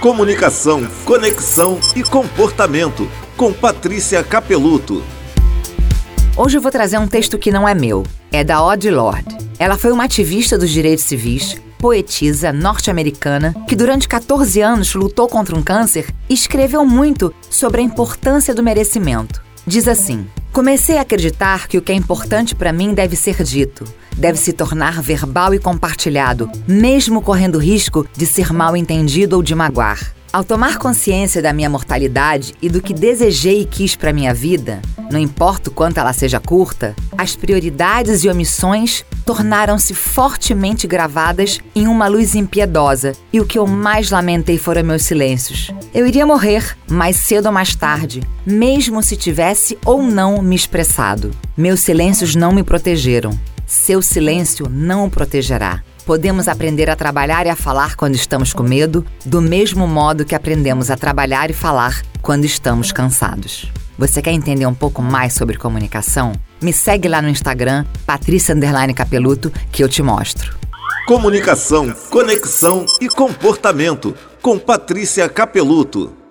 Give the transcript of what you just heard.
Comunicação, conexão e comportamento, com Patrícia Capeluto. Hoje eu vou trazer um texto que não é meu, é da Audre Lorde. Ela foi uma ativista dos direitos civis, poetisa norte-americana que durante 14 anos lutou contra um câncer e escreveu muito sobre a importância do merecimento. Diz assim: Comecei a acreditar que o que é importante para mim deve ser dito, deve se tornar verbal e compartilhado, mesmo correndo risco de ser mal entendido ou de magoar. Ao tomar consciência da minha mortalidade e do que desejei e quis para minha vida, não importa o quanto ela seja curta, as prioridades e omissões tornaram-se fortemente gravadas em uma luz impiedosa, e o que eu mais lamentei foram meus silêncios. Eu iria morrer mais cedo ou mais tarde, mesmo se tivesse ou não me expressado. Meus silêncios não me protegeram. Seu silêncio não o protegerá. Podemos aprender a trabalhar e a falar quando estamos com medo, do mesmo modo que aprendemos a trabalhar e falar quando estamos cansados. Você quer entender um pouco mais sobre comunicação? Me segue lá no Instagram, Patrícia Capeluto, que eu te mostro. Comunicação, conexão e comportamento com Patrícia Capeluto.